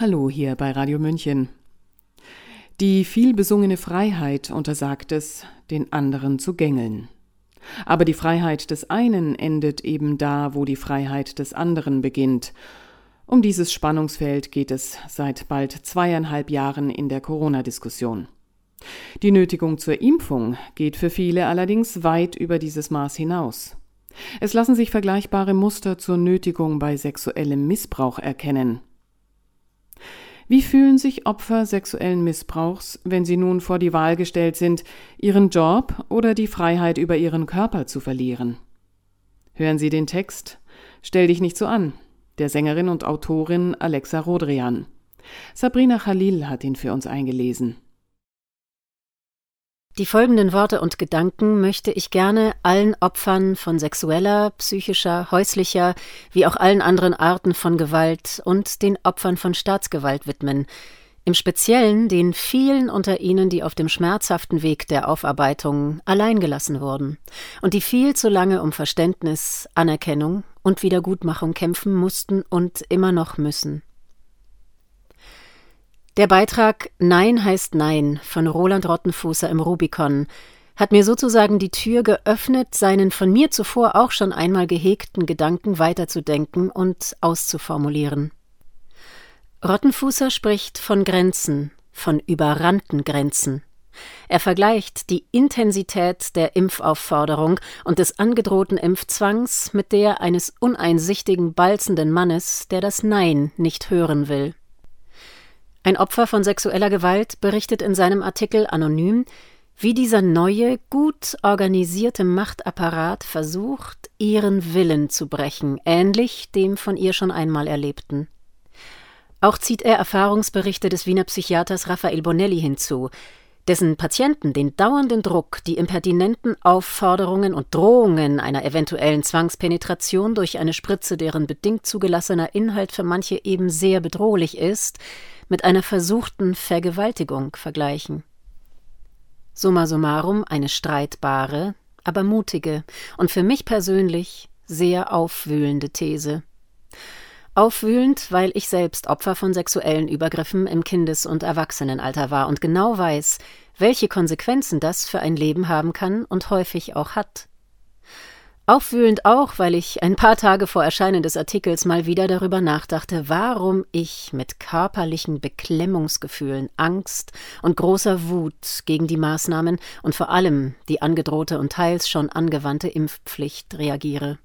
Hallo hier bei Radio München. Die vielbesungene Freiheit untersagt es, den anderen zu gängeln. Aber die Freiheit des einen endet eben da, wo die Freiheit des anderen beginnt. Um dieses Spannungsfeld geht es seit bald zweieinhalb Jahren in der Corona-Diskussion. Die Nötigung zur Impfung geht für viele allerdings weit über dieses Maß hinaus. Es lassen sich vergleichbare Muster zur Nötigung bei sexuellem Missbrauch erkennen. Wie fühlen sich Opfer sexuellen Missbrauchs, wenn sie nun vor die Wahl gestellt sind, ihren Job oder die Freiheit über ihren Körper zu verlieren? Hören Sie den Text Stell dich nicht so an, der Sängerin und Autorin Alexa Rodrian. Sabrina Khalil hat ihn für uns eingelesen. Die folgenden Worte und Gedanken möchte ich gerne allen Opfern von sexueller, psychischer, häuslicher, wie auch allen anderen Arten von Gewalt und den Opfern von Staatsgewalt widmen, im Speziellen den vielen unter ihnen, die auf dem schmerzhaften Weg der Aufarbeitung alleingelassen wurden und die viel zu lange um Verständnis, Anerkennung und Wiedergutmachung kämpfen mussten und immer noch müssen. Der Beitrag Nein heißt Nein von Roland Rottenfußer im Rubicon hat mir sozusagen die Tür geöffnet, seinen von mir zuvor auch schon einmal gehegten Gedanken weiterzudenken und auszuformulieren. Rottenfußer spricht von Grenzen, von überrannten Grenzen. Er vergleicht die Intensität der Impfaufforderung und des angedrohten Impfzwangs mit der eines uneinsichtigen, balzenden Mannes, der das Nein nicht hören will. Ein Opfer von sexueller Gewalt berichtet in seinem Artikel anonym, wie dieser neue, gut organisierte Machtapparat versucht, ihren Willen zu brechen, ähnlich dem von ihr schon einmal erlebten. Auch zieht er Erfahrungsberichte des Wiener Psychiaters Raphael Bonelli hinzu, dessen Patienten den dauernden Druck, die impertinenten Aufforderungen und Drohungen einer eventuellen Zwangspenetration durch eine Spritze, deren bedingt zugelassener Inhalt für manche eben sehr bedrohlich ist, mit einer versuchten Vergewaltigung vergleichen. Summa summarum eine streitbare, aber mutige und für mich persönlich sehr aufwühlende These. Aufwühlend, weil ich selbst Opfer von sexuellen Übergriffen im Kindes- und Erwachsenenalter war und genau weiß, welche Konsequenzen das für ein Leben haben kann und häufig auch hat. Aufwühlend auch, weil ich ein paar Tage vor Erscheinen des Artikels mal wieder darüber nachdachte, warum ich mit körperlichen Beklemmungsgefühlen, Angst und großer Wut gegen die Maßnahmen und vor allem die angedrohte und teils schon angewandte Impfpflicht reagiere.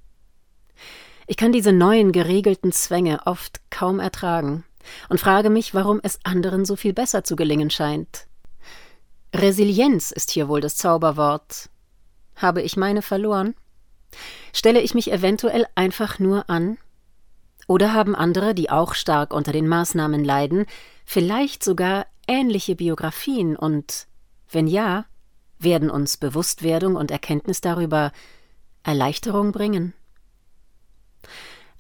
Ich kann diese neuen geregelten Zwänge oft kaum ertragen und frage mich, warum es anderen so viel besser zu gelingen scheint. Resilienz ist hier wohl das Zauberwort. Habe ich meine verloren? Stelle ich mich eventuell einfach nur an? Oder haben andere, die auch stark unter den Maßnahmen leiden, vielleicht sogar ähnliche Biografien und, wenn ja, werden uns Bewusstwerdung und Erkenntnis darüber Erleichterung bringen?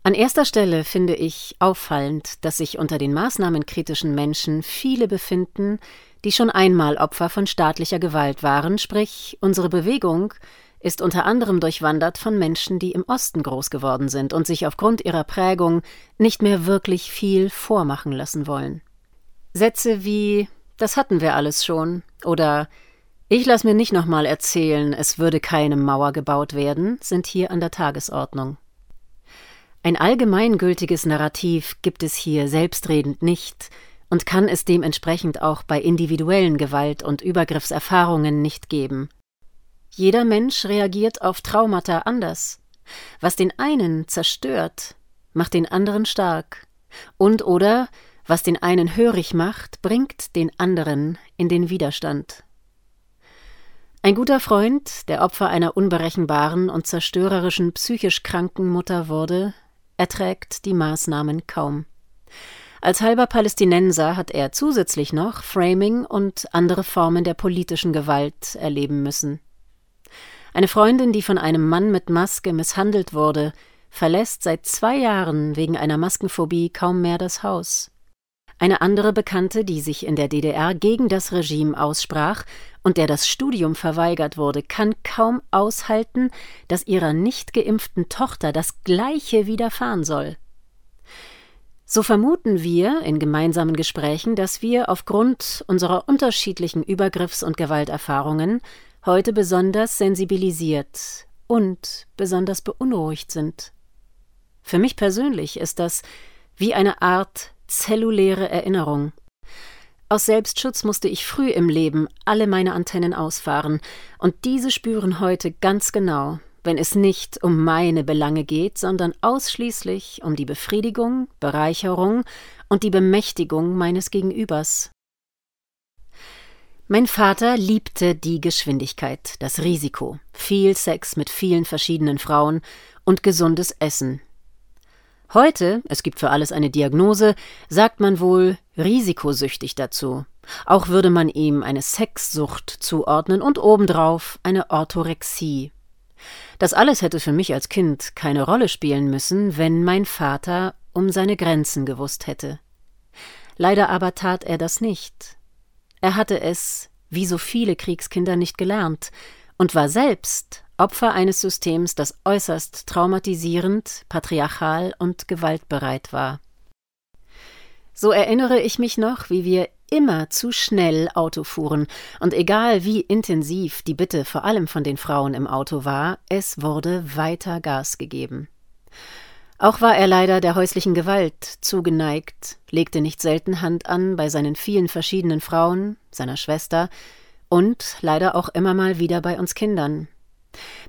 An erster Stelle finde ich auffallend, dass sich unter den maßnahmenkritischen Menschen viele befinden, die schon einmal Opfer von staatlicher Gewalt waren, sprich unsere Bewegung ist unter anderem durchwandert von Menschen, die im Osten groß geworden sind und sich aufgrund ihrer Prägung nicht mehr wirklich viel vormachen lassen wollen. Sätze wie Das hatten wir alles schon oder Ich lass mir nicht nochmal erzählen, es würde keine Mauer gebaut werden, sind hier an der Tagesordnung. Ein allgemeingültiges Narrativ gibt es hier selbstredend nicht und kann es dementsprechend auch bei individuellen Gewalt- und Übergriffserfahrungen nicht geben. Jeder Mensch reagiert auf Traumata anders. Was den einen zerstört, macht den anderen stark. Und oder was den einen hörig macht, bringt den anderen in den Widerstand. Ein guter Freund, der Opfer einer unberechenbaren und zerstörerischen psychisch kranken Mutter wurde, erträgt die Maßnahmen kaum. Als halber Palästinenser hat er zusätzlich noch Framing und andere Formen der politischen Gewalt erleben müssen. Eine Freundin, die von einem Mann mit Maske misshandelt wurde, verlässt seit zwei Jahren wegen einer Maskenphobie kaum mehr das Haus. Eine andere Bekannte, die sich in der DDR gegen das Regime aussprach und der das Studium verweigert wurde, kann kaum aushalten, dass ihrer nicht geimpften Tochter das Gleiche widerfahren soll. So vermuten wir in gemeinsamen Gesprächen, dass wir aufgrund unserer unterschiedlichen Übergriffs- und Gewalterfahrungen heute besonders sensibilisiert und besonders beunruhigt sind. Für mich persönlich ist das wie eine Art zelluläre Erinnerung. Aus Selbstschutz musste ich früh im Leben alle meine Antennen ausfahren, und diese spüren heute ganz genau, wenn es nicht um meine Belange geht, sondern ausschließlich um die Befriedigung, Bereicherung und die Bemächtigung meines Gegenübers. Mein Vater liebte die Geschwindigkeit, das Risiko, viel Sex mit vielen verschiedenen Frauen und gesundes Essen. Heute, es gibt für alles eine Diagnose, sagt man wohl risikosüchtig dazu. Auch würde man ihm eine Sexsucht zuordnen und obendrauf eine Orthorexie. Das alles hätte für mich als Kind keine Rolle spielen müssen, wenn mein Vater um seine Grenzen gewusst hätte. Leider aber tat er das nicht. Er hatte es, wie so viele Kriegskinder, nicht gelernt und war selbst Opfer eines Systems, das äußerst traumatisierend, patriarchal und gewaltbereit war. So erinnere ich mich noch, wie wir immer zu schnell Auto fuhren, und egal wie intensiv die Bitte vor allem von den Frauen im Auto war, es wurde weiter Gas gegeben. Auch war er leider der häuslichen Gewalt zugeneigt, legte nicht selten Hand an bei seinen vielen verschiedenen Frauen, seiner Schwester und leider auch immer mal wieder bei uns Kindern.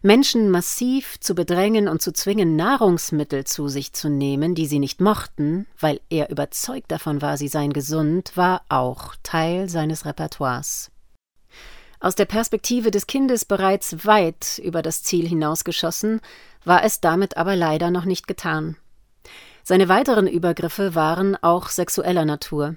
Menschen massiv zu bedrängen und zu zwingen, Nahrungsmittel zu sich zu nehmen, die sie nicht mochten, weil er überzeugt davon war, sie seien gesund, war auch Teil seines Repertoires. Aus der Perspektive des Kindes bereits weit über das Ziel hinausgeschossen, war es damit aber leider noch nicht getan. Seine weiteren Übergriffe waren auch sexueller Natur.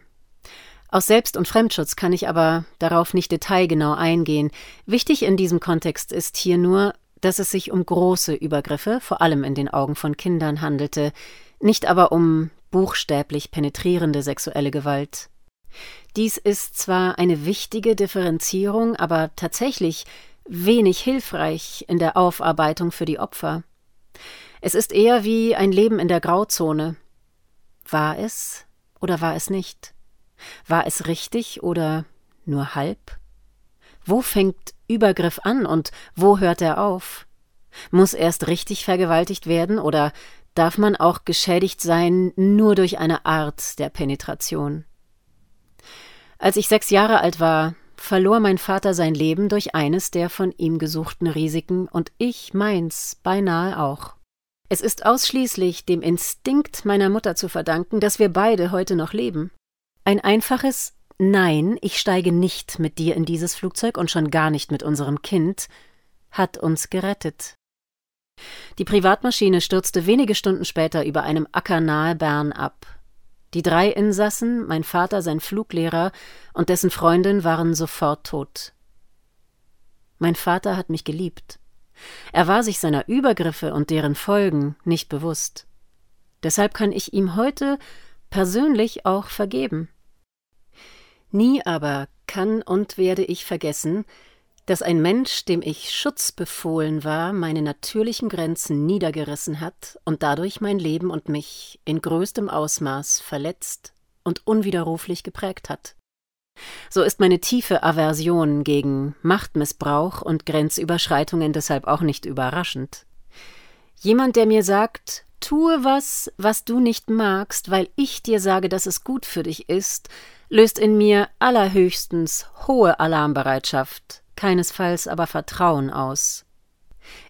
Aus Selbst- und Fremdschutz kann ich aber darauf nicht detailgenau eingehen. Wichtig in diesem Kontext ist hier nur, dass es sich um große Übergriffe, vor allem in den Augen von Kindern, handelte, nicht aber um buchstäblich penetrierende sexuelle Gewalt. Dies ist zwar eine wichtige Differenzierung, aber tatsächlich wenig hilfreich in der Aufarbeitung für die Opfer. Es ist eher wie ein Leben in der Grauzone. War es oder war es nicht? War es richtig oder nur halb? Wo fängt Übergriff an und wo hört er auf? Muss erst richtig vergewaltigt werden oder darf man auch geschädigt sein nur durch eine Art der Penetration? Als ich sechs Jahre alt war, verlor mein Vater sein Leben durch eines der von ihm gesuchten Risiken und ich meins beinahe auch. Es ist ausschließlich dem Instinkt meiner Mutter zu verdanken, dass wir beide heute noch leben. Ein einfaches Nein, ich steige nicht mit dir in dieses Flugzeug und schon gar nicht mit unserem Kind hat uns gerettet. Die Privatmaschine stürzte wenige Stunden später über einem Acker nahe Bern ab. Die drei Insassen, mein Vater, sein Fluglehrer und dessen Freundin waren sofort tot. Mein Vater hat mich geliebt. Er war sich seiner Übergriffe und deren Folgen nicht bewusst. Deshalb kann ich ihm heute persönlich auch vergeben. Nie aber kann und werde ich vergessen, dass ein Mensch, dem ich Schutz befohlen war, meine natürlichen Grenzen niedergerissen hat und dadurch mein Leben und mich in größtem Ausmaß verletzt und unwiderruflich geprägt hat. So ist meine tiefe Aversion gegen Machtmissbrauch und Grenzüberschreitungen deshalb auch nicht überraschend. Jemand, der mir sagt, tue was, was du nicht magst, weil ich dir sage, dass es gut für dich ist, löst in mir allerhöchstens hohe Alarmbereitschaft, keinesfalls aber Vertrauen aus.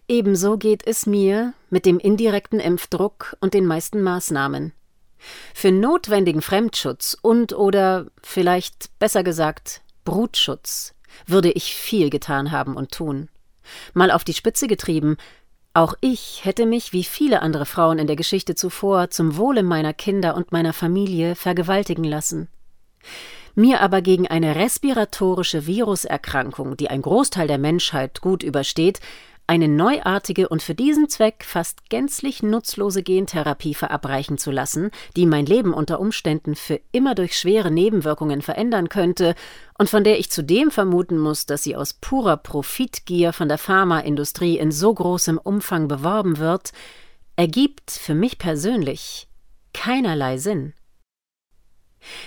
Ebenso geht es mir mit dem indirekten Impfdruck und den meisten Maßnahmen. Für notwendigen Fremdschutz und oder vielleicht besser gesagt Brutschutz würde ich viel getan haben und tun. Mal auf die Spitze getrieben, auch ich hätte mich, wie viele andere Frauen in der Geschichte zuvor, zum Wohle meiner Kinder und meiner Familie vergewaltigen lassen. Mir aber gegen eine respiratorische Viruserkrankung, die ein Großteil der Menschheit gut übersteht, eine neuartige und für diesen Zweck fast gänzlich nutzlose Gentherapie verabreichen zu lassen, die mein Leben unter Umständen für immer durch schwere Nebenwirkungen verändern könnte und von der ich zudem vermuten muss, dass sie aus purer Profitgier von der Pharmaindustrie in so großem Umfang beworben wird, ergibt für mich persönlich keinerlei Sinn.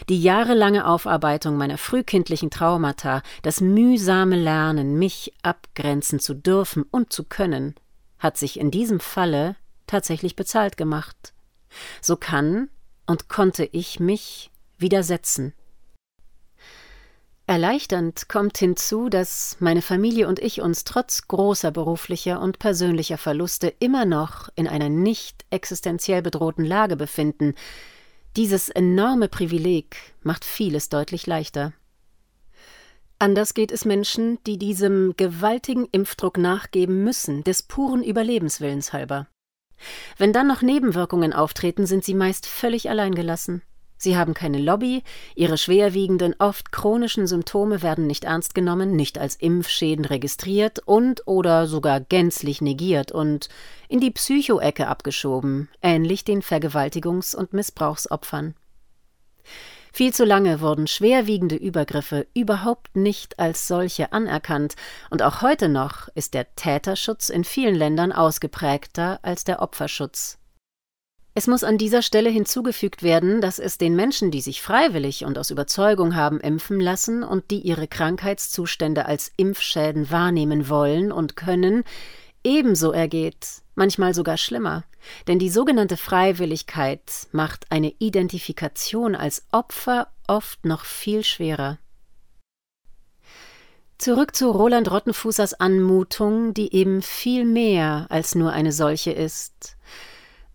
Die jahrelange Aufarbeitung meiner frühkindlichen Traumata, das mühsame Lernen, mich abgrenzen zu dürfen und zu können, hat sich in diesem Falle tatsächlich bezahlt gemacht. So kann und konnte ich mich widersetzen. Erleichternd kommt hinzu, dass meine Familie und ich uns trotz großer beruflicher und persönlicher Verluste immer noch in einer nicht existenziell bedrohten Lage befinden. Dieses enorme Privileg macht vieles deutlich leichter. Anders geht es Menschen, die diesem gewaltigen Impfdruck nachgeben müssen, des puren Überlebenswillens halber. Wenn dann noch Nebenwirkungen auftreten, sind sie meist völlig alleingelassen. Sie haben keine Lobby, ihre schwerwiegenden, oft chronischen Symptome werden nicht ernst genommen, nicht als Impfschäden registriert und oder sogar gänzlich negiert und in die Psychoecke abgeschoben, ähnlich den Vergewaltigungs- und Missbrauchsopfern. Viel zu lange wurden schwerwiegende Übergriffe überhaupt nicht als solche anerkannt, und auch heute noch ist der Täterschutz in vielen Ländern ausgeprägter als der Opferschutz. Es muss an dieser Stelle hinzugefügt werden, dass es den Menschen, die sich freiwillig und aus Überzeugung haben impfen lassen und die ihre Krankheitszustände als Impfschäden wahrnehmen wollen und können, ebenso ergeht, manchmal sogar schlimmer. Denn die sogenannte Freiwilligkeit macht eine Identifikation als Opfer oft noch viel schwerer. Zurück zu Roland Rottenfußers Anmutung, die eben viel mehr als nur eine solche ist.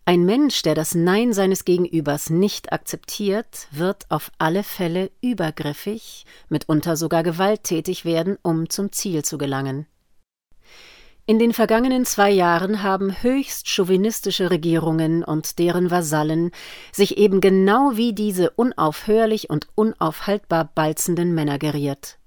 Ein Mensch, der das Nein seines Gegenübers nicht akzeptiert, wird auf alle Fälle übergriffig, mitunter sogar gewalttätig werden, um zum Ziel zu gelangen. In den vergangenen zwei Jahren haben höchst chauvinistische Regierungen und deren Vasallen sich eben genau wie diese unaufhörlich und unaufhaltbar balzenden Männer geriert.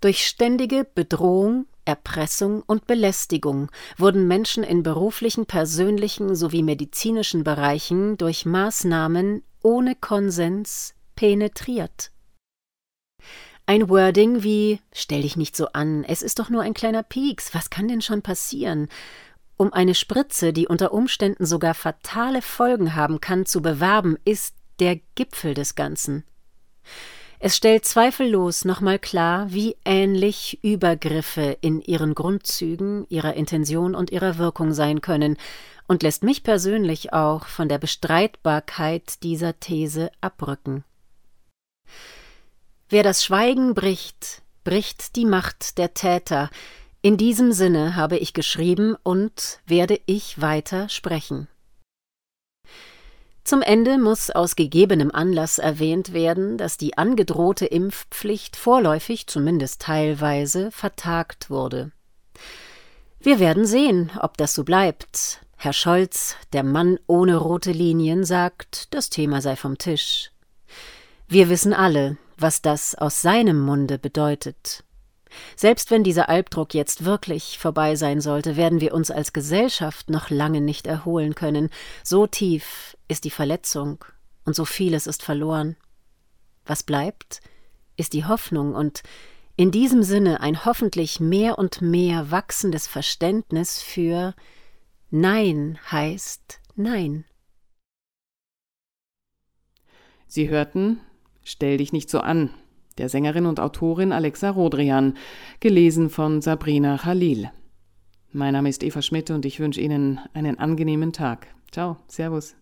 Durch ständige Bedrohung, Erpressung und Belästigung wurden Menschen in beruflichen, persönlichen sowie medizinischen Bereichen durch Maßnahmen ohne Konsens penetriert. Ein Wording wie Stell dich nicht so an, es ist doch nur ein kleiner Pieks, was kann denn schon passieren? Um eine Spritze, die unter Umständen sogar fatale Folgen haben kann, zu bewerben, ist der Gipfel des Ganzen. Es stellt zweifellos nochmal klar, wie ähnlich Übergriffe in ihren Grundzügen, ihrer Intention und ihrer Wirkung sein können und lässt mich persönlich auch von der Bestreitbarkeit dieser These abrücken. Wer das Schweigen bricht, bricht die Macht der Täter. In diesem Sinne habe ich geschrieben und werde ich weiter sprechen. Zum Ende muss aus gegebenem Anlass erwähnt werden, dass die angedrohte Impfpflicht vorläufig, zumindest teilweise, vertagt wurde. Wir werden sehen, ob das so bleibt. Herr Scholz, der Mann ohne rote Linien, sagt, das Thema sei vom Tisch. Wir wissen alle, was das aus seinem Munde bedeutet. Selbst wenn dieser Albdruck jetzt wirklich vorbei sein sollte, werden wir uns als Gesellschaft noch lange nicht erholen können. So tief ist die Verletzung und so vieles ist verloren. Was bleibt, ist die Hoffnung und in diesem Sinne ein hoffentlich mehr und mehr wachsendes Verständnis für Nein heißt Nein. Sie hörten Stell dich nicht so an der Sängerin und Autorin Alexa Rodrian, gelesen von Sabrina Khalil. Mein Name ist Eva Schmidt und ich wünsche Ihnen einen angenehmen Tag. Ciao, Servus.